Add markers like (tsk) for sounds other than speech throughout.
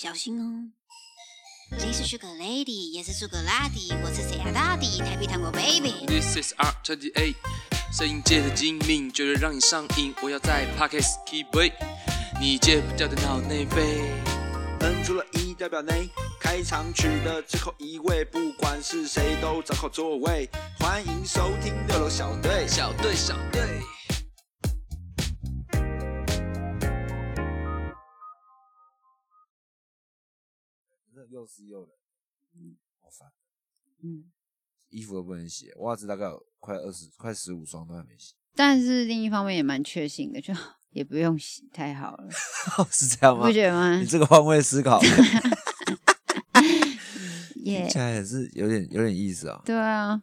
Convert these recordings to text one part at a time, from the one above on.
小心哦。你是 Sugar Lady，也是 Sugar 拉蒂，我是谁啊大底？台北糖果 Baby。This is R twenty eight，摄影界的精明，绝对让你上瘾。我要在 Pockets keep way，你戒不掉的脑内啡。摁出了一代表内，开场曲的最后一位，不管是谁都找好座位。欢迎收听六楼小队。小队，小队。又湿又冷，嗯，好烦。嗯，衣服都不能洗，袜子大概有快二十、快十五双都还没洗，但是另一方面也蛮确信的，就 (laughs) 也不用洗，太好了，(laughs) 是这样吗不？觉得吗你？这个换位思考，(laughs) 耶听起来也是有点有点意思啊。对啊，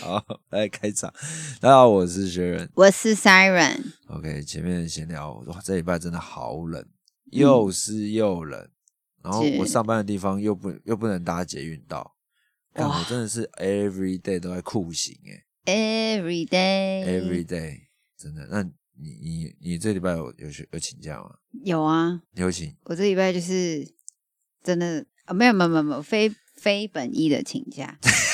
好，来开场。大家好，我是学人。我是 Siren，OK，前面闲聊，哇，这礼拜真的好冷，嗯又湿又冷，然后我上班的地方又不又不能搭捷运到，看我真的是 every day 都在酷刑哎、every day every day 真的。那你你你这礼拜有有有请假吗？有啊，有请？我这礼拜就是真的啊，没有没有没有没有非非本意的请假，(laughs)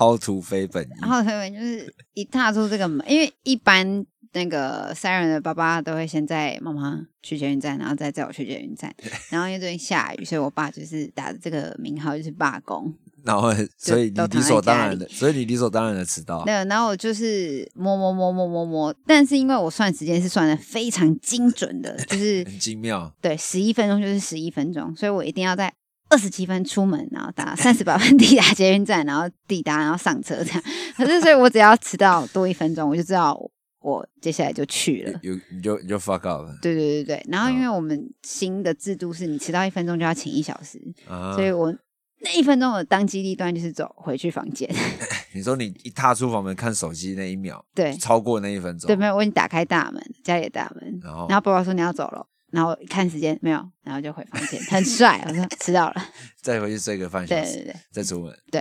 薅图非本意然，后他们就是一踏出这个门，因为一般那个 Siren 的爸爸都会先载妈妈去捷运站，然后再载我去捷运站。然后因为最近下雨，所以我爸就是打的这个名号就是罢工。(laughs) 然后所以你理所当然的，所以你理所当然的迟到。(laughs) 对，然后我就是摸摸摸摸摸摸，但是因为我算时间是算的非常精准的，就是很精妙，对十一分钟就是十一分钟，所以我一定要在二十七分出门，然后打 (laughs) 三十八分抵达捷运站，然后抵达，然后上车这样。可是，所以我只要迟到多一分钟，我就知道我接下来就去了。有你就你就 fuck up 了对对对对，然后因为哦我们新的制度是你迟到一分钟就要请一小时，啊所！以我那一分钟的当机立断就是走回去房间。(laughs) 你说你一踏出房门看手机那一秒，对超过那一分钟，对，没有，我已经打开大门，家里的大门，然后然后爸爸说你要走了，然后一看时间没有，然后就回房间，很帅，我说迟到了，(laughs) 再回去睡个半小时，对对对再出门，对，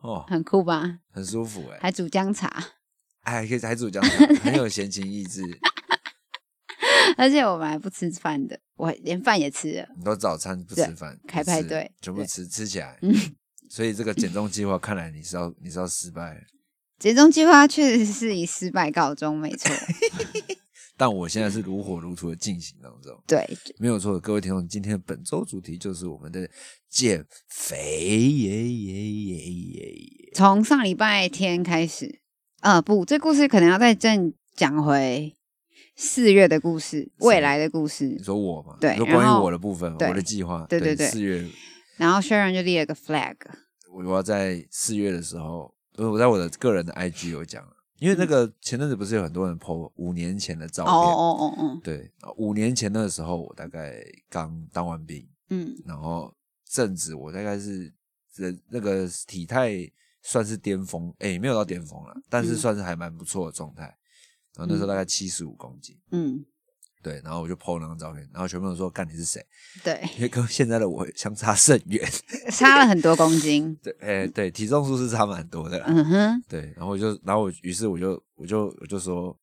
哦，很酷吧？很舒服哎，还煮姜茶，哎，还可以还煮姜茶，很有闲情逸致。(laughs) 而且我们还不吃饭的，我连饭也吃了，你都早餐不吃饭，开派对对全部吃吃起来。嗯，(laughs) 所以这个减重计划看来你是要你是要失败了，节中计划确实是以失败告终，没错，但我现在是如火如荼的进行当中，对，没有错。各位听众，今天本周主题就是我们的减肥耶耶耶耶耶。从上礼拜天开始，呃，不，这故事可能要再正讲回四月的故事，未来的故事你。说我嘛？对关于我的部分，我的计划，对对对四月然后 Sharon 就立了个 flag，我我要在四月的时候，呃我在我的个人的 IG 有讲了，因为那个前阵子不是有很多人 po 五年前的照哦片，哦哦哦，对，五年前那个时候我大概刚当完兵，嗯。然后正值我大概是人那个体态算是巅峰，哎，没有到巅峰了，但是嗯。算是还蛮不错的状态。然后那时候大概七十五公斤，嗯，对，然后我就 po 那张照片，然后全部人说干你是谁？对，(laughs) 因为跟现在的我相差甚远，(laughs) 差了很多公斤，对，哎，对，体重数是差蛮多的啦。嗯哼，对，然后我就，然后我，于是我就，我就，我就说，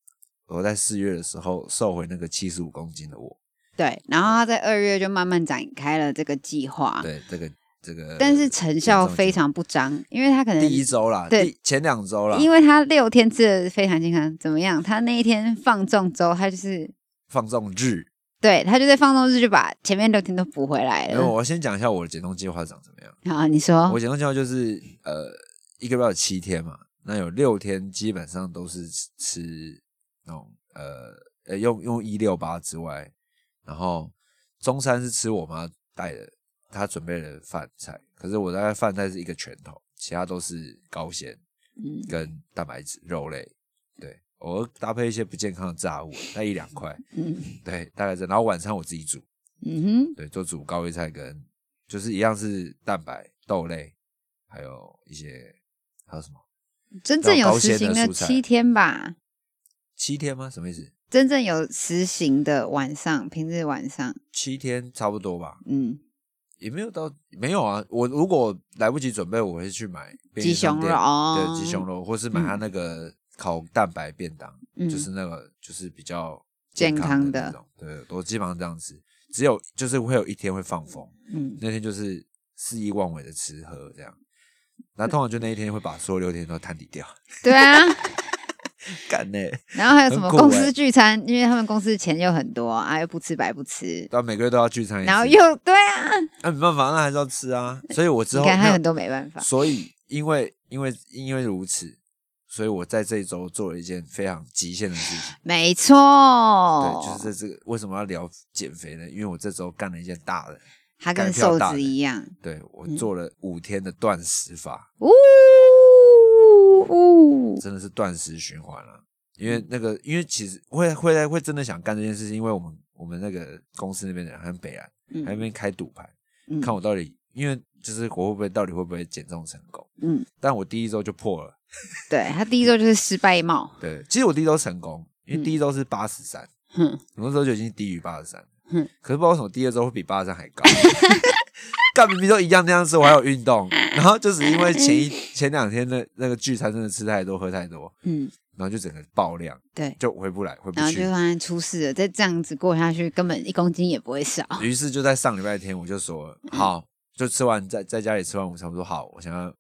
我在四月的时候瘦回那个七十五公斤的我。对，然后他在二月就慢慢展开了这个计划，对，这个这个，但是成效非常不彰，因为他可能第一周啦，对第前两周啦，因为他六天吃的非常健康，怎么样？他那一天放纵周，他就是放纵日。对他就在放纵日就把前面六天都补回来然后了。我先讲一下我的减重计划长怎么样。好，你说我，减重计划就是呃，一个月有七天嘛，那有六天基本上都是吃吃那种呃呃用用一六八之外，然后中餐是吃我妈带的，她准备的饭菜，可是我大概饭菜是一个拳头，其他都是高纤嗯跟蛋白质肉类，对，偶尔搭配一些不健康的炸物，(laughs) 带一两块，嗯。对，大概这。然后晚餐我自己煮，嗯哼，对，就煮高丽菜跟就是一样是蛋白豆类，还有一些还有什么？真正有高实行的七天吧，七天吗？什么意思？真正有实行的晚上，平日晚上，七天差不多吧，嗯，也没有到没有啊。我如果来不及准备，我会去买鸡胸肉哦。对，鸡胸肉，或是买它那个烤蛋白便当，嗯就是那个就是比较健康的的那种。对，我基本上这样吃。只有就是会有一天会放风，嗯，那天就是肆意妄为的吃喝这样。那通常就那一天会把所有六天都摊底掉，(laughs) 对啊。干呢、(laughs) 然后还有什么公司欸聚餐，因为他们公司钱又很多啊，又不吃白不吃，到每个月都要聚餐然后又对啊，那、没办法，那还是要吃啊。所以我之后没有你看他很多没办法。所以因为因为因为如此，所以我在这一周做了一件非常极限的事情。没错，对，就是在这个为什么要聊减肥呢？因为我这周干了一件大的，他跟瘦子一样，对我嗯。做了五天的断食法，呜呜，真的是断食循环了、因为那个，因为其实会会来会真的想干这件事情，因为我们我们那个公司那边的人，还有北岸，嗯。那边开赌盘，嗯。看我到底，因为就是我会不会到底会不会减重成功？嗯，但我第一周就破了。(laughs) 对他第一周就是失败帽，对，其实我第一周成功，因为嗯第一周是八十三，嗯我那时候就已经低于八十三，嗯可是不知道为什么第二周会比八十三还高。(laughs) 干明明都一样那样吃，我还有运动，(laughs) 然后就是因为前一前两天的那个聚餐真的吃太多喝太多，嗯，然后就整个爆量，对，就回不来回不去然后就。发现出事了，再这样子过下去，根本一公斤也不会少。于是就在上礼拜天，我就说好，就吃完在在家里吃完午餐，我说好，我想要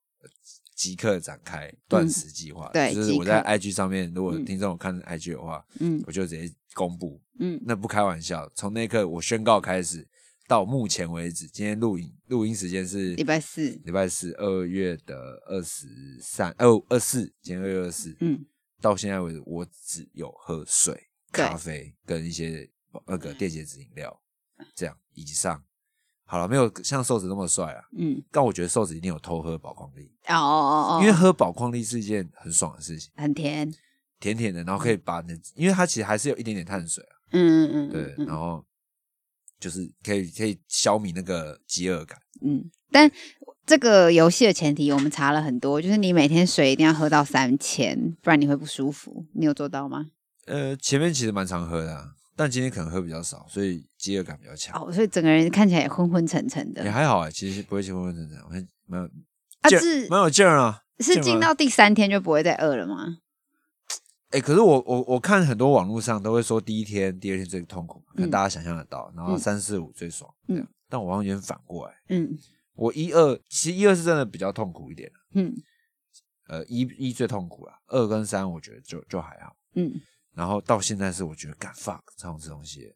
即刻展开断食计划。对就是我在 IG 上面，如果嗯听众有看 IG 的话，嗯我就直接公布。嗯那不开玩笑，从那一刻我宣告开始，到目前为止，今天录影录音时间是礼拜四礼拜四，二月的二十三，哦，二四，今天二月二四，嗯，到现在为止，我只有喝水、咖啡跟一些那个电解质饮料，这样以上。好了，没有像瘦子那么帅啊，嗯，但我觉得瘦子一定有偷喝宝矿力，哦哦哦，因为喝宝矿力是一件很爽的事情，很甜，甜甜的，然后可以把那，因为它其实还是有一点点碳水啊，嗯嗯嗯，对，嗯然后就是可以可以消弭那个饥饿感。嗯，但这个游戏的前提我们查了很多，就是你每天水一定要喝到三千，不然你会不舒服。你有做到吗？呃，前面其实蛮常喝的、啊，但今天可能喝比较少，所以饥饿感比较强。哦，所以整个人看起来也昏昏沉沉的。也还好啊、其实不会昏昏沉沉，我还蛮有啊，劲儿是蛮有劲儿啊。是进到第三天就不会再饿了吗？哎、可是我我我看很多网络上都会说第一天、第二天最痛苦，可能嗯大家想象得到，然后嗯三四五最爽，嗯嗯，但我完全反过来，嗯我一二其实一二是真的比较痛苦一点，嗯呃，一一最痛苦了，二跟三我觉得就就还好，嗯，然后到现在是我觉得干 fuck 超想吃东西，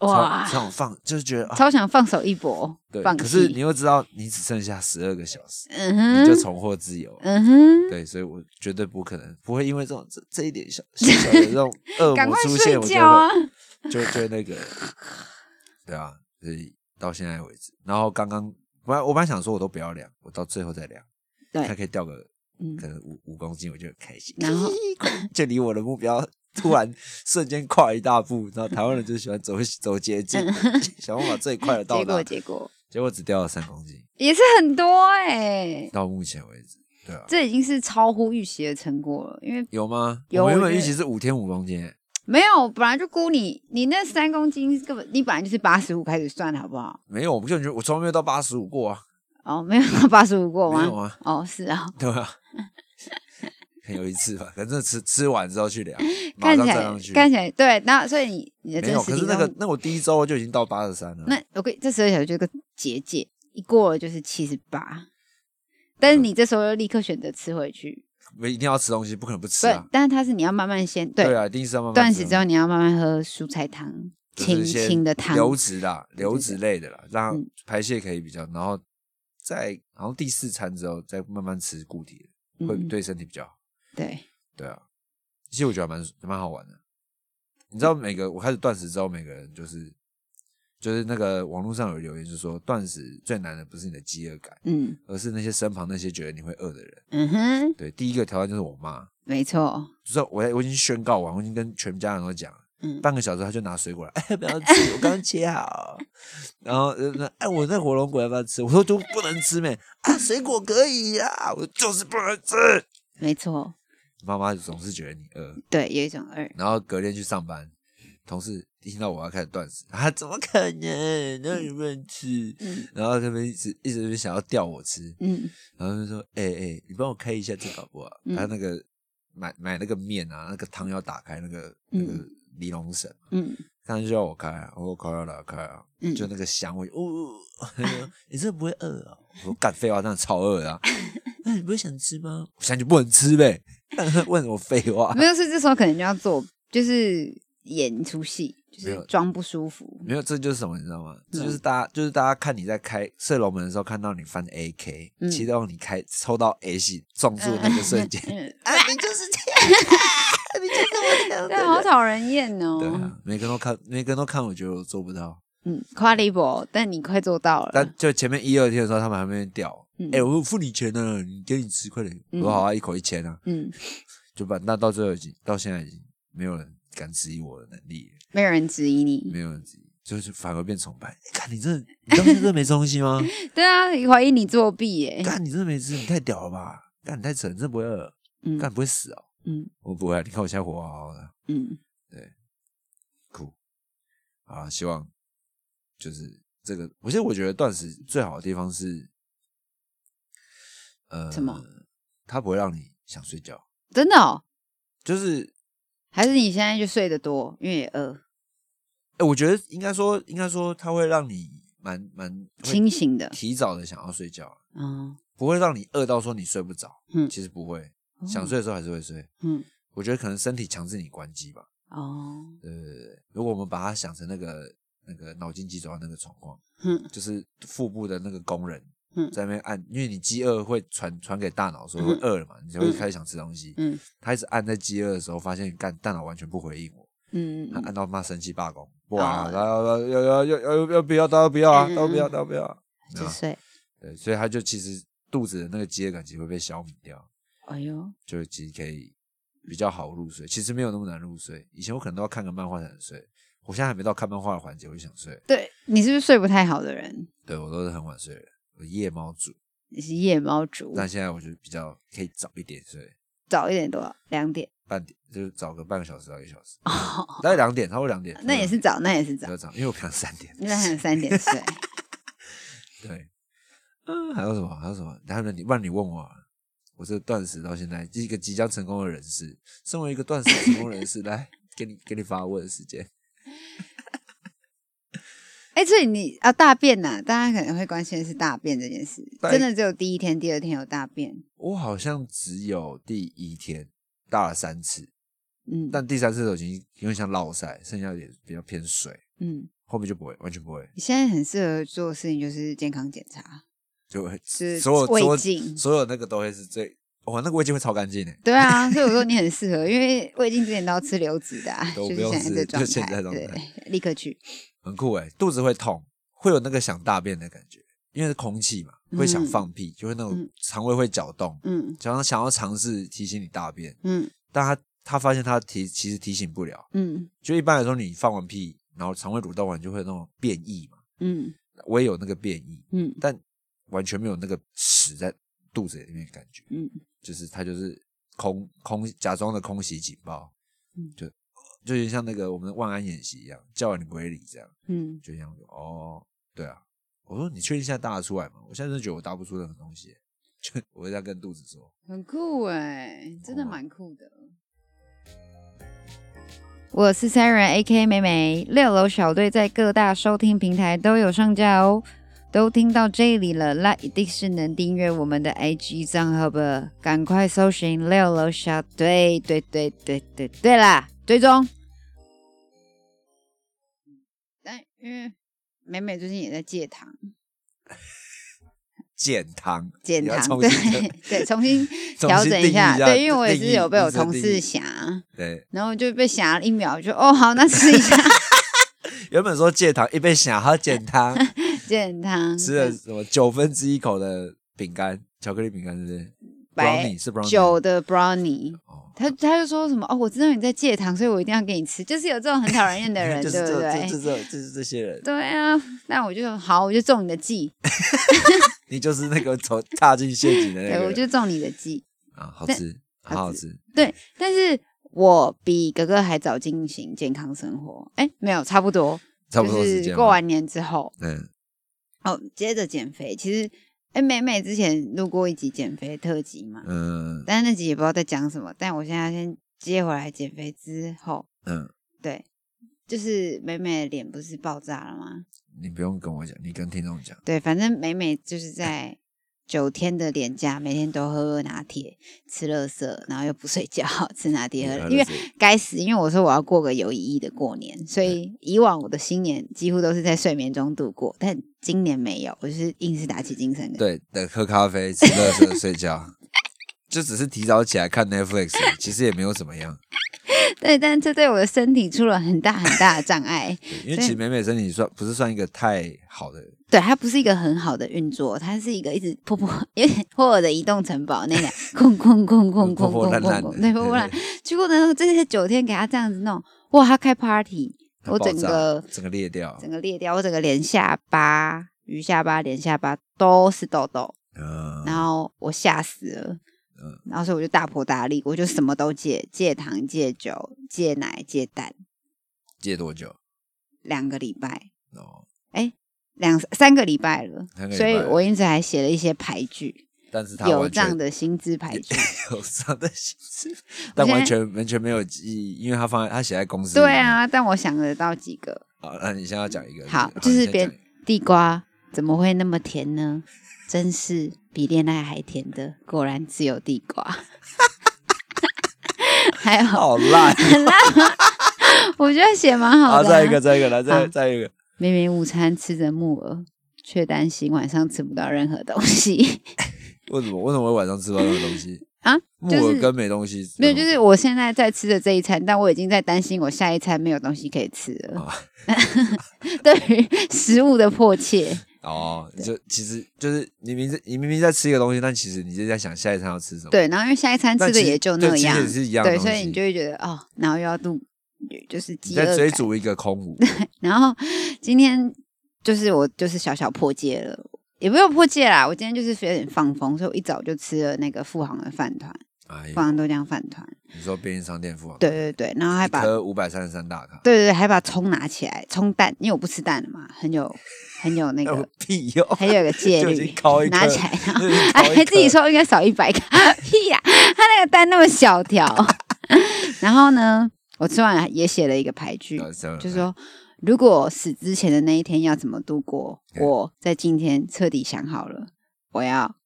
哇超，超想放，就是觉得啊，超想放手一搏，对，可是你又知道你只剩下十二个小时，嗯哼，你就重获自由了。嗯哼，对，所以我绝对不可能，不会因为这种这这一点小小小的这种 (laughs) 恶魔出现，我就就就那个，对啊，所以到现在为止，然后刚刚本来我本来想说我都不要量，我到最后再量，对它可以掉个嗯可能五五公斤，我就很开心，然后 (laughs) 就离我的目标突然瞬间跨一大步。然后台湾人就喜欢走 (laughs) 走捷径，(laughs) 想办法最快的到达结果，结果结果只掉了三公斤，也是很多哎、到目前为止，对啊，这已经是超乎预期的成果了，因为有吗？有原本预期是五天五公斤欸。没有，本来就估你，你那三公斤根本你本来就是八十五开始算，好不好？没有，我就觉得我从来没有到八十五过啊，哦，没有到八十五过吗？没有啊，哦，是啊，对吧？(laughs) 有一次吧，(laughs) 反正吃吃完之后去量，(laughs) 马看起来上站上去。看起来对，那所以你你的可是那个，那我第一周就已经到八十三了。那我跟这十二小时就是个结界，一过了就是七十八，但是你这时候又立刻选择吃回去，我一定要吃东西，不可能不吃对啊，。但是它是你要慢慢先对对啊，一定是要慢慢断食之后你要慢慢喝蔬菜汤，清就是先清的汤，流质啦，对流质类的啦，让嗯。排泄可以比较，然后在然后第四餐之后再慢慢吃固体的，会嗯。对身体比较好。对，对啊，其实我觉得蛮蛮好玩的。你知道，每个我开始断食之后，每个人就是就是那个网络上有留言，就说断食最难的不是你的饥饿感，嗯而是那些身旁那些觉得你会饿的人。嗯哼，对，第一个挑战就是我妈，没错，就是我我已经宣告完，我已经跟全家人都讲了。嗯半个小时，他就拿水果来，哎，不要吃，我刚刚切好。然后，哎，我那火龙果要不要吃？我说就不能吃没？啊，水果可以呀，我就是不能吃。没错，妈妈总是觉得你饿，对，有一种饿，然后隔天去上班，同事一听到我要开始断食，(laughs) 啊，怎么可能？那有没有吃？嗯然后他们一直一直想要吊我吃，嗯然后就说：“哎、哎、你帮我开一下这个好不好？”嗯他那个买买那个面啊，那个汤要打开那个那个尼龙绳，嗯他就要我开啊，我说开啊来开啊，嗯就那个香味，哦，(laughs) 你这不会饿啊？我说干废话，真的超饿的啊。那 (laughs) 你不会想吃吗？我现在就不能吃呗，(laughs) 问什么废话？没有，是这时候可能就要做，就是演一出戏，就是装不舒服。没有，这就是什么，你知道吗？这嗯就是大家，就是大家看你在开射龙门的时候，看到你翻 AK，嗯期待你开抽到 A 系撞住那个瞬间，嗯，啊，(laughs) 你就是这样，你就是我 (laughs) 的，对，好讨人厌哦。对啊，每个人都看，每个人都看，我觉得我做不到。嗯，夸你不，但你快做到了。但就前面一二天的时候，他们还没边屌，嗯哎、我付你钱呢，你给你吃，快点。嗯我说好啊，一口一千啊，嗯，(laughs) 就把那到最后已经到现在已经没有人敢质疑我的能力了，没有人质疑你。没有人质疑，就是反而变崇拜。你看你这，你当时真的没东西吗？(laughs) 对啊，怀疑你作弊耶。干你真的没吃，你太屌了吧？干你太扯，你真的不会饿，嗯干不会死哦。嗯我不会啊，你看我现在活好好的，嗯，对酷啊！希望就是这个，我现在我觉得断食最好的地方是，呃，什么？它不会让你想睡觉，真的哦？就是，还是你现在就睡得多，因为也饿，哎、我觉得应该说，应该说，它会让你蛮蛮会清醒的。提早的想要睡觉，嗯不会让你饿到说你睡不着。嗯其实不会，哦想睡的时候还是会睡。嗯我觉得可能身体强制你关机吧。哦对对对对，如果我们把它想成那个那个脑筋急转弯那个状况，嗯就是腹部的那个工人嗯在那边按，因为你饥饿会传传给大脑说会饿了嘛，你就会开始想吃东西。嗯他一直按在饥饿的时候，发现干大脑完全不回应我，嗯他按到妈生气罢工，不玩哦了，要要要要要要不要，不要啊，不要都不要啊。对吧就睡。对，所以他就其实肚子的那个饥饿感其实会被消弭掉，哎呦，就其实可以比较好入睡。其实没有那么难入睡，以前我可能都要看个漫画才能睡，我现在还没到看漫画的环节，我就想睡。对你是不是睡不太好的人？对我都是很晚睡的，我夜猫族。你是夜猫族，但现在我就比较可以早一点睡，早一点多少？两点。半点就是早个半个小时到一个小时，哦，大概两点，差不多两点。(laughs) 那也是早，那也是早。早，因为我平常三点。那还有三点睡。对，嗯，还有什么？还有什么？然后你，不然你问我啊，我这个断食到现在，是一个即将成功的人士，身为一个断食成功人士，(laughs) 来给你给你发问的时间。哎，所以你啊，大便呐、大家可能会关心的是大便这件事，真的只有第一天、第二天有大便。我好像只有第一天大了三次，嗯，但第三次的时候已经有点像落塞，剩下也比较偏水，嗯，后面就不会，完全不会，你现在很适合做的事情就是健康检查，就会是所有胃镜所有那个都会是最，哇，那个胃镜会超干净的。对啊，所以我说你很适合，因为胃镜之前都要吃流质的、啊，就是现在不用吃这状就现在态，状态对，立刻去。很酷哎，肚子会痛，会有那个想大便的感觉，因为是空气嘛，会想放屁，就会那种嗯肠胃会搅动，嗯想要想要尝试提醒你大便，嗯。但他他发现他提其实提醒不了，嗯。就一般来说你放完屁，然后肠胃蠕动完就会那种变异嘛，嗯。我也有那个变异，嗯但完全没有那个屎在肚子里面的感觉，嗯。就是他就是空空假装的空袭警报，嗯。就就有点像那个我们的万安演习一样，叫完你不会理这样。嗯，就这样子哦，对啊，我说你确定现在答得出来吗？我现在真的觉得我答不出任何东西，就我会这样跟肚子说，很酷哎，真的哦蛮酷的。我是 Siren A K 美美，六楼小队在各大收听平台都有上架哦。都听到这里了，那一定是能订阅我们的 IG 账号吧？赶快搜寻六楼小队，对对对对对啦，追踪。但因为美美最近也在戒糖，(laughs) 减糖，减糖，对新 (laughs) 对，重新调整下，一下对，因为我也是有被我同事定义。想，对，然后就被想了一秒，就哦好，那试一下。(laughs) 原本说戒糖，一杯想要减糖，减糖，吃了什么九分之一口的饼干，巧克力饼干，是不是？brownie 是 brownie 九的 brownie。哦，他他就说什么哦，我知道你在戒糖，所以我一定要给你吃，就是有这种很讨人厌的人，(laughs) 对不对？这这这是这些人，对啊，那我就好，我就中你的计，(laughs) 你就是那个走踏进陷阱的那，个对我就中你的计。啊，好吃，好好好吃，对，但是我比哥哥还早进行健康生活，哎，没有，差不多，差不多就是过完年之后，嗯，哦，接着减肥。其实，哎，美美之前录过一集减肥特辑嘛，嗯但是那集也不知道在讲什么。但我现在先接回来减肥之后，嗯，对，就是美美的脸不是爆炸了吗？你不用跟我讲，你跟听众讲。对，反正美美就是在九天的连假，每天都喝喝拿铁，吃乐色，然后又不睡觉，吃拿铁喝，因为该死，因为我说我要过个有意义的过年，所以以往我的新年几乎都是在睡眠中度过，但今年没有，我就是硬是打起精神。对，等喝咖啡，吃乐色，睡觉，(laughs) 就只是提早起来看 Netflix，其实也没有怎么样。(laughs) 对，但这对我的身体出了很大很大的障碍。因为其实美美身体算不是算一个太好的，对，它不是一个很好的运作，它是一个一直破破，有点 (laughs) 破的移动城堡那样，空空空空空空空空，对，破破烂。结果呢，这些九天给他这样子弄，哇，他开 party，我整个整个裂掉，整个裂掉，我整个脸下巴、鱼下巴、脸下巴都是痘痘，嗯，然后我吓死了。嗯、然后所以我就大破大立，我就什么都戒，戒糖、戒酒、戒奶、戒蛋，戒多久？两个礼拜哦。哎、两三个礼拜了。所以我因此还写了一些牌句。但是他有账的薪资牌 (laughs) 句，有账的薪资，但完全完全没有记忆，因为他放在他写在公司。对啊，但我想得到几个。好，那你先要讲一个。好，就是别地瓜怎么会那么甜呢？真是比恋爱还甜的，果然只有地瓜。(laughs) 还有好烂，很烂 (laughs) 我觉得写蛮好的。再一个，再一个，来，再再一个。明明午餐吃着木耳，却担心晚上吃不到任何东西。(laughs) 为什么？为什么会晚上吃不到任何东西啊？木耳跟没东西。没有，就是我现在在吃的这一餐，但我已经在担心我下一餐没有东西可以吃了。(laughs) 对于食物的迫切。哦，就其实就是你明你明明在吃一个东西，但其实你就在想下一餐要吃什么。对，然后因为下一餐吃的也就那样，是一样。对，所以你就会觉得哦，然后又要度，就是在追逐一个空无。(laughs) 对，然后今天就是我就是小小破戒了，也不用破戒啦。我今天就是有点放风，所以我一早就吃了那个富航的饭团。富航豆浆饭团，你说便利商店富航？对对对，然后还把五百三十三大卡，对对对，还把葱拿起来，葱蛋，因为我不吃蛋的嘛，很有很有那个屁哟，还有个戒 (laughs) 律，拿起来，还自己说应该少一百卡，(laughs) 屁呀，他那个蛋那么小条，然后呢，我吃完也写了一个牌句，就是说如果死之前的那一天要怎么度过，我在今天彻底想好了，我要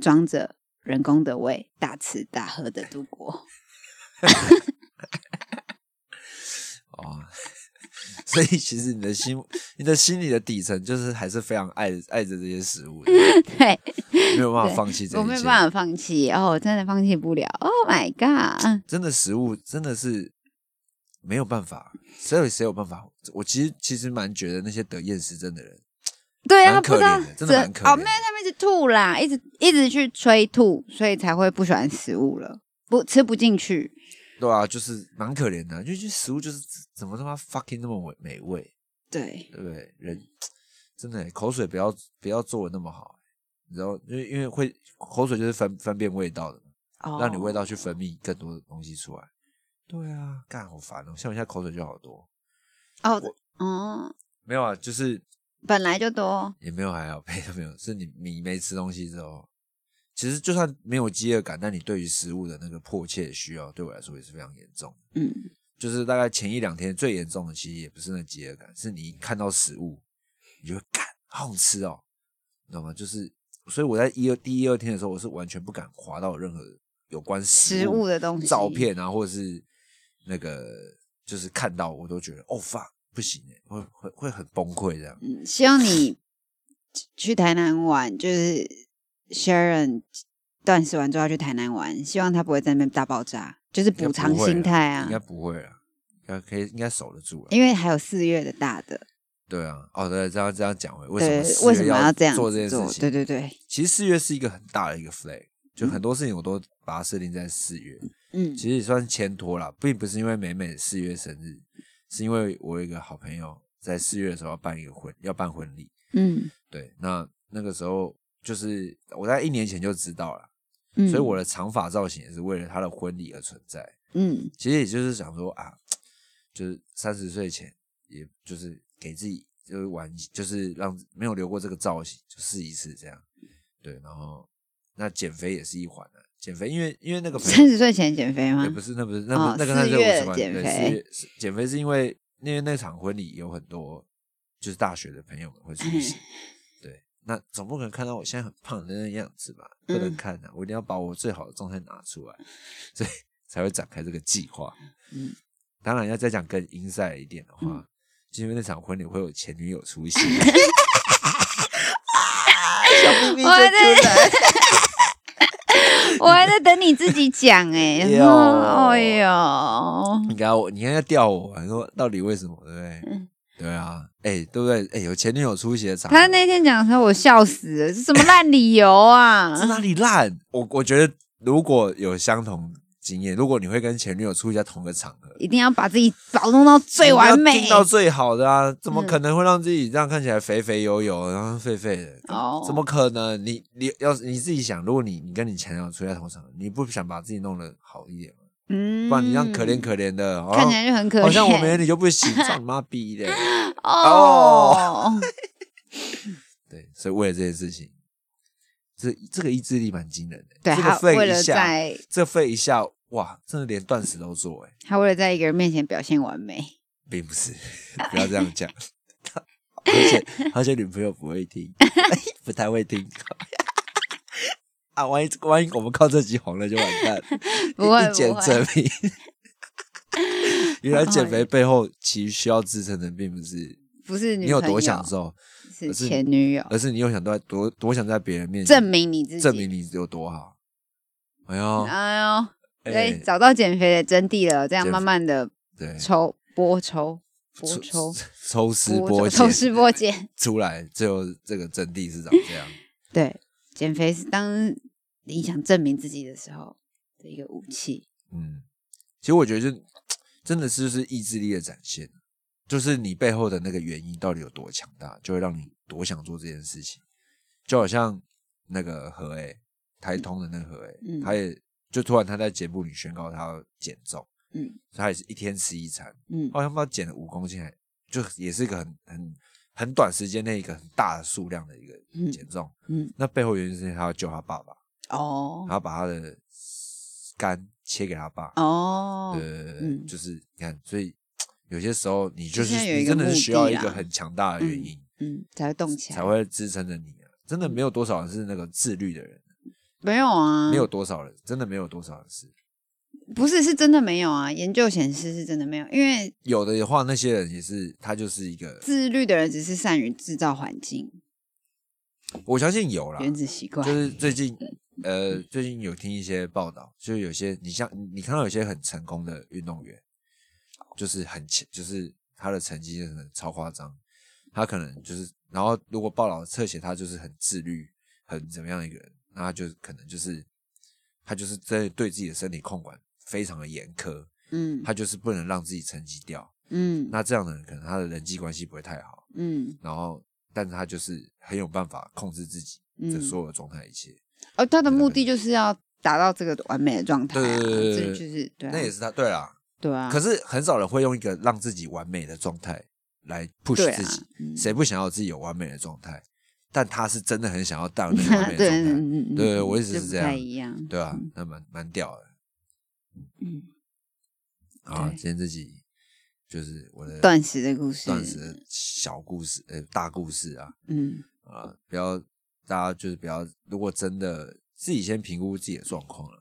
装着。人工的胃，大吃大喝的度过。(laughs) 哦，(laughs) 所以其实你的心，你的心里的底层就是还是非常爱爱着这些食物的。(laughs) 对，没有办法放弃这些，我没有办法放弃。哦，真的放弃不了。Oh my god！真的食物真的是没有办法。谁有谁有办法？我其实其实蛮觉得那些得厌食症的人。对啊，不知道真的很可怜。哦，没有，他们一直吐啦，一直一直去催吐，所以才会不喜欢食物了，不吃不进去。对啊，就是蛮可怜的，就就食物就是怎么他妈 fucking 那么美美味？对，对不对？人真的口水不要不要做的那么好，你知道，因为因为会口水就是分分辨味道的，让你味道去分泌更多的东西出来。对啊，干好烦哦，像我现在口水就好多。哦，哦，没有啊，就是。本来就多，也没有还好，(laughs) 没有没有，是你你没吃东西之后，其实就算没有饥饿感，但你对于食物的那个迫切需要，对我来说也是非常严重。嗯，就是大概前一两天最严重的，其实也不是那饥饿感，是你一看到食物，你就会干好吃哦，你知道吗？就是，所以我在一二第一二天的时候，我是完全不敢滑到任何有关食物的东西照片啊，或者是那个，就是看到我都觉得哦 fuck。不行哎，会会会很崩溃这样。嗯，希望你去台南玩，就是 Sharon 断食完之后要去台南玩，希望他不会在那边大爆炸，就是补偿心态啊。应该不会啊，应该可以，应该守得住。因为还有四月的大的。对啊，哦对，这样这样讲，为什么为什么要这样做这件事情？对对对，其实四月是一个很大的一个 flag，就很多事情我都把它设定在四月。嗯，其实也算是牵拖了，并不是因为美美四月生日。是因为我有一个好朋友在四月的时候要办一个婚，要办婚礼。嗯，对，那那个时候就是我在一年前就知道了，所以我的长发造型也是为了他的婚礼而存在。嗯，其实也就是想说啊，就是三十岁前，也就是给自己就是玩，就是让没有留过这个造型就试一试这样。对，然后那减肥也是一环的。减肥，因为因为那个 (laughs) 三十岁前减肥吗？也不是，那不是，那不那跟他是五十万。对，四月减肥是因为因为那场婚礼有很多就是大学的朋友们会出席，对，那总不可能看到我现在很胖的那个样子吧？不能嗯看啊，我一定要把我最好的状态拿出来，所以才会展开这个计划。嗯，当然要再讲更 inside 一点的话，就因为那场婚礼会有前女友出席 (laughs) (laughs) 小秘密就我还在出来。(laughs) 我还在等你自己讲 (laughs) 哎、哎呦，你看我，你看要吊我，你说到底为什么，对不对？嗯对啊，哎、对不对？哎、有前女友出席的场合，他那天讲的时候我笑死了，这什么烂理由啊！(laughs) 这哪里烂？我我觉得如果有相同经验，如果你会跟前女友出席在同个场合，一定要把自己保弄到最完美定。到最好的啊！怎么嗯可能会让自己这样看起来肥肥油油，然后废废的？哦怎么可能？你你要是你自己想，如果你你跟你前女友出席在同场合，你不想把自己弄得好一点吗？嗯不然你这样可怜可怜的，好看起来就很可怜。好像我没有你就不行，操你妈逼的！(laughs) 哦，(laughs) 对，所以为了这件事情，这这个意志力蛮惊人的。对这个他为了废一下，在这废一下，哇，真的连断食都做哎，他为了在一个人面前表现完美，并不是，(laughs) 不要这样讲。(laughs) 而且而且女朋友不会听，(laughs) 不太会听。啊，万一万一我们靠这集红了就完蛋，不会不会。原来减肥背后其实需要支撑的，并不是不是你有多享，受，是前女友，而是你又想在多多想在别人面前证明你自己，证明你有多好。哎呦，哎呦，哎对，找到减肥的真谛了，这样慢慢的对，抽剥抽剥抽抽丝剥茧，剥抽丝剥茧，出来，最后这个真谛是长这样。(laughs) 对，减肥是当你想证明自己的时候的一个武器。嗯，其实我觉得就 (tsk) 真的是就是意志力的展现，就是你背后的那个原因到底有多强大，就会让你多想做这件事情。就好像那个何 A 台通的那个何嗯他也就突然他在节目里宣告他要减重，嗯他也是一天吃一餐，嗯好像不知道减了五公斤还，就也是一个很很很短时间内一个很大的数量的一个嗯减重。嗯，那背后原因是他要救他爸爸，哦他要把他的肝切给他爸。哦，呃，嗯就是你看，所以有些时候你就是你真的是需要一个很强大的原因，嗯，才会动起来。才会支撑着你啊。真的没有多少人是那个自律的人，没有啊，没有多少人，真的没有多少人是。不是是真的没有啊。研究显示是真的没有，因为有的话，那些人也是，他就是一个，自律的人只是善于制造环境，我相信有啦，原子习惯。就是最近，呃，最近有听一些报道，就是有些你像你看到有些很成功的运动员，就是很强，就是他的成绩真的超夸张，他可能就是，然后如果报道侧写他就是很自律，很怎么样的一个人，那他就可能就是他就是真的对自己的身体控管非常的严苛，嗯他就是不能让自己成绩掉。嗯那这样的人可能他的人际关系不会太好，嗯然后但是他就是很有办法控制自己的嗯所有的状态一切。而他的目的就是要达到这个完美的状态啊，对对对就是对啊，那也是他对啦。对啊。可是很少人会用一个让自己完美的状态来 push 自己，嗯。谁不想要自己有完美的状态？但他是真的很想要到那个完美的 (laughs) 对我一直是这样。一样，对啊嗯，那蛮蛮屌的。嗯，好，对。今天这集就是我的断食的故事，断食的小故事，呃，大故事啊。嗯。啊，不要大家就是不要，如果真的自己先评估自己的状况了。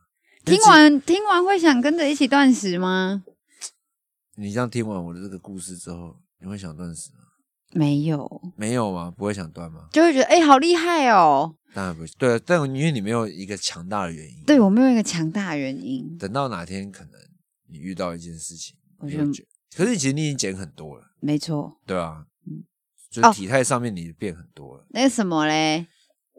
听完听完会想跟着一起断食吗？你这样听完我的这个故事之后，你会想断食吗？没有，没有吗？不会想断吗？就会觉得哎、好厉害哦。当然不是，对，但因为你没有一个强大的原因，对我没有一个强大的原因，等到哪天可能你遇到一件事情，我觉得可是其实你已经减很多了，没错。对啊，嗯哦就是体态上面你变很多了，那个什么嘞？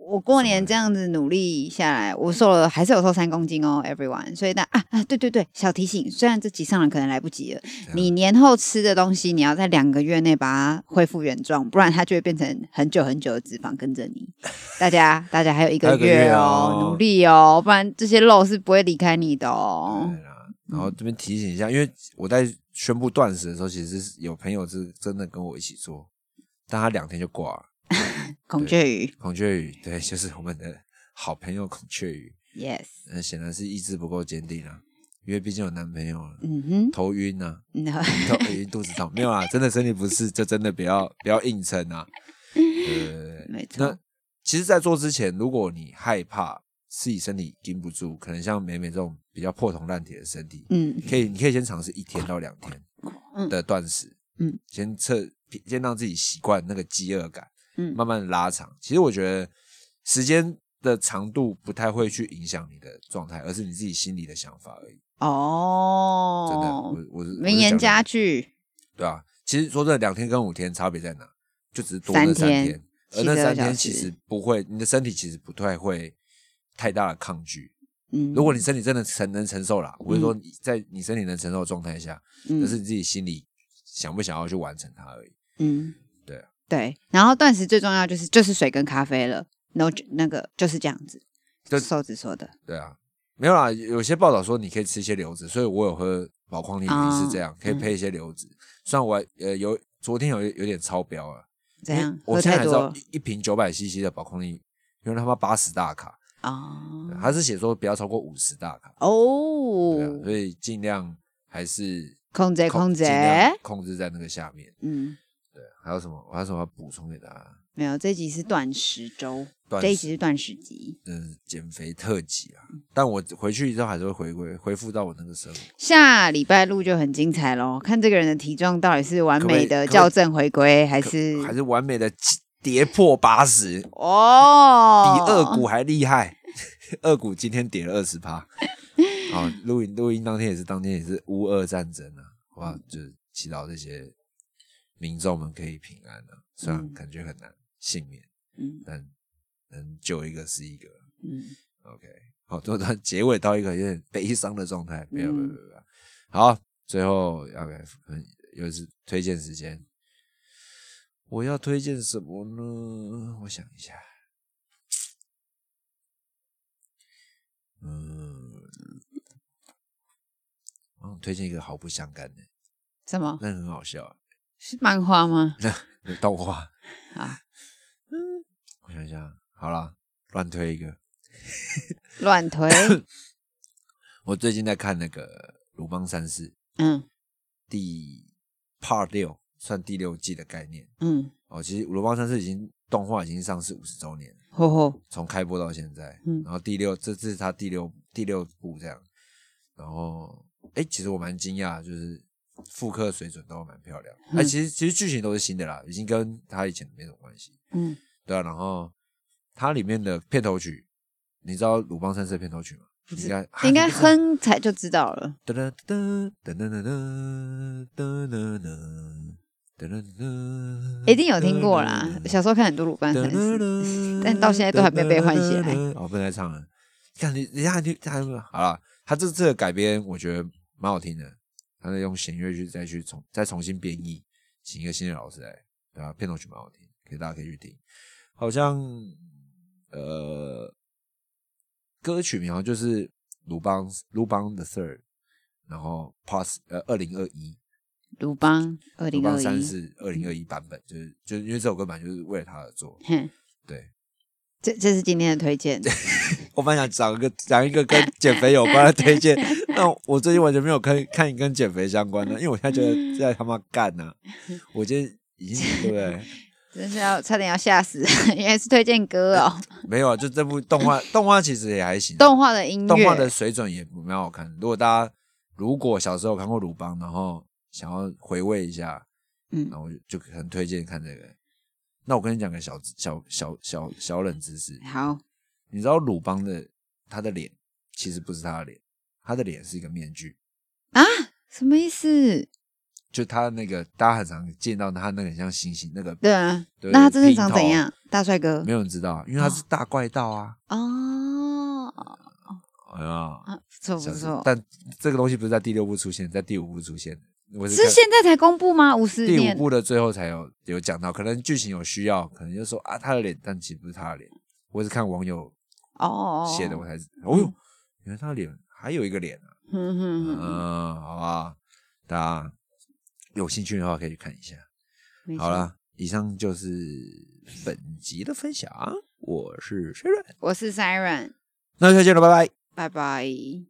我过年这样子努力下来，我瘦了，还是有瘦三公斤哦，everyone。所以那啊啊，对对对，小提醒，虽然这集上了可能来不及了，你年后吃的东西，你要在两个月内把它恢复原状，不然它就会变成很久很久的脂肪跟着你。(laughs) 大家大家还有一个月月哦哦，努力哦，不然这些肉是不会离开你的哦对。啦。然后这边提醒一下，因为我在宣布断食的时候，其实是有朋友是真的跟我一起做，但他两天就挂了。孔雀鱼。孔雀鱼，对，就是我们的好朋友孔雀鱼，，yes，那显然是意志不够坚定啊。因为毕竟有男朋友了，嗯哼，头晕啊，头晕肚子痛，没有啊，真的身体不适，就真的不要不要硬撑啊。(laughs) 对对对对。没错那，其实，在做之前，如果你害怕自己身体经不住，可能像美美这种比较破铜烂铁的身体，嗯。可以，你可以先尝试一天到两天嗯。的断食，嗯，先测，先让自己习惯那个饥饿感，嗯慢慢地拉长。其实我觉得时间的长度不太会去影响你的状态，而是你自己心里的想法而已。哦真的，哦我，我是名言佳，句，对啊。其实说真的，两天跟五天差别在哪？就只是多三那三天天，而那三天其实不会，你的身体其实不太会太大的抗拒。嗯，如果你身体真的承能承受啦，我是说在你身体能承受的状态下，嗯但是你自己心里想不想要去完成它而已。嗯，对然后断食最重要就是就是水跟咖啡了，no 那个就是这样子，就瘦子说的，对啊，没有啦，有些报道说你可以吃一些流质，所以我有喝宝矿力也是这样，可以配一些流质。虽然我呃有昨天有有点超标啊，因为这样我才知道一一瓶九百 CC 的宝矿力，原来他妈八十大卡，哦对他是写说不要超过五十大卡，哦对，啊，所以尽量还是控制控制控制在那个下面。嗯，对，还有什么？我还有什么要补充给大家？没有，这集是断食周，断食这一集是断食集。嗯，减肥特辑啊！但我回去之后还是会回归恢复到我那个生活。下礼拜录就很精彩喽，看这个人的体重到底是完美的校正回归，还是还是完美的跌破八十，哦，比二股还厉害。(laughs) 二股今天跌了二十趴。好，录音录音当天也是当天也是乌俄战争啊，好吧，就是祈祷这些民众们可以平安啊。虽然嗯。感觉很难幸免，嗯。但能救一个是一个。嗯。OK，好，做到结尾到一个有点悲伤的状态，没有没有嗯没有。好，最后要给嗯又是推荐时间，我要推荐什么呢？我想一下，嗯，我想推荐一个毫不相干的，什么？那很好笑啊，是漫画吗？那 (laughs) 动画。啊，嗯。我想一下，好啦，乱推一个。(laughs) 乱推，(coughs) 我最近在看那个《鲁邦三世》嗯。第 Part 六，算第六季的概念。嗯，哦。其实《鲁邦三世》已经动画已经上市五十周年了，吼吼，从开播到现在，嗯。然后第六这这是他第六第六部这样，然后哎，其实我蛮惊讶，就是复刻水准都蛮漂亮。哎、嗯其实其实剧情都是新的啦，已经跟他以前没什么关系，嗯，对啊。然后它里面的片头曲，你知道《鲁邦三世》的片头曲吗？应该应该哼才就知道了。噔噔噔噔噔噔噔噔噔噔一定有听过啦，小时候看很多鲁班三世，但到现在都还没被唤起来。哦，不能再唱了。看你，人家你还好了，他这次的改编我觉得蛮好听的，他在用弦乐去再去重再重新编译，请一个新的老师来，对吧？片头曲蛮好听，可以大家可以去听。好像呃，歌曲名好像就是鲁邦鲁邦 the third，然后 Pass 呃二零二一。鲁邦二鲁邦三零二一，是二零二一版本，就是就是因为这首歌本来就是为了他而做。哼，对，这这是今天的推荐。(laughs) 我本来想找一个讲一个跟减肥有关的推荐，那我最近完全没有看看跟减肥相关的，因为我现在觉得在他妈干呐、我今天已经对不对？(laughs) 真是要差点要吓死，原来是推荐歌哦，(laughs) 没有啊，就这部动画，动画其实也还行，动画的音乐，动画的水准也蛮好看。如果大家如果小时候看过鲁邦，然后想要回味一下，嗯那我就就很推荐看这个。那我跟你讲个小小小小小冷知识，好，你知道鲁邦的他的脸其实不是他的脸，他的脸是一个面具啊，什么意思？就他那个大家很常见到他那个很像星星那个，对啊，对那他真正长怎样？大帅哥没有人知道啊，因为他是大怪盗啊，哦，哎呀，啊，不错不错，但这个东西不是在第六部出现，在第五部出现的。我是看现在才公布吗？五十第五年部的最后才有有讲到，可能剧情有需要，可能就说啊他的脸，但其实不是他的脸。我是看网友哦写的，我才知哦哟，原来他的脸还有一个脸啊。哼哼嗯，好吧，大家有兴趣的话可以去看一下。没错好，了，以上就是本集的分享，我是 Sharon，我是 Siren，那再见了，拜拜。拜拜。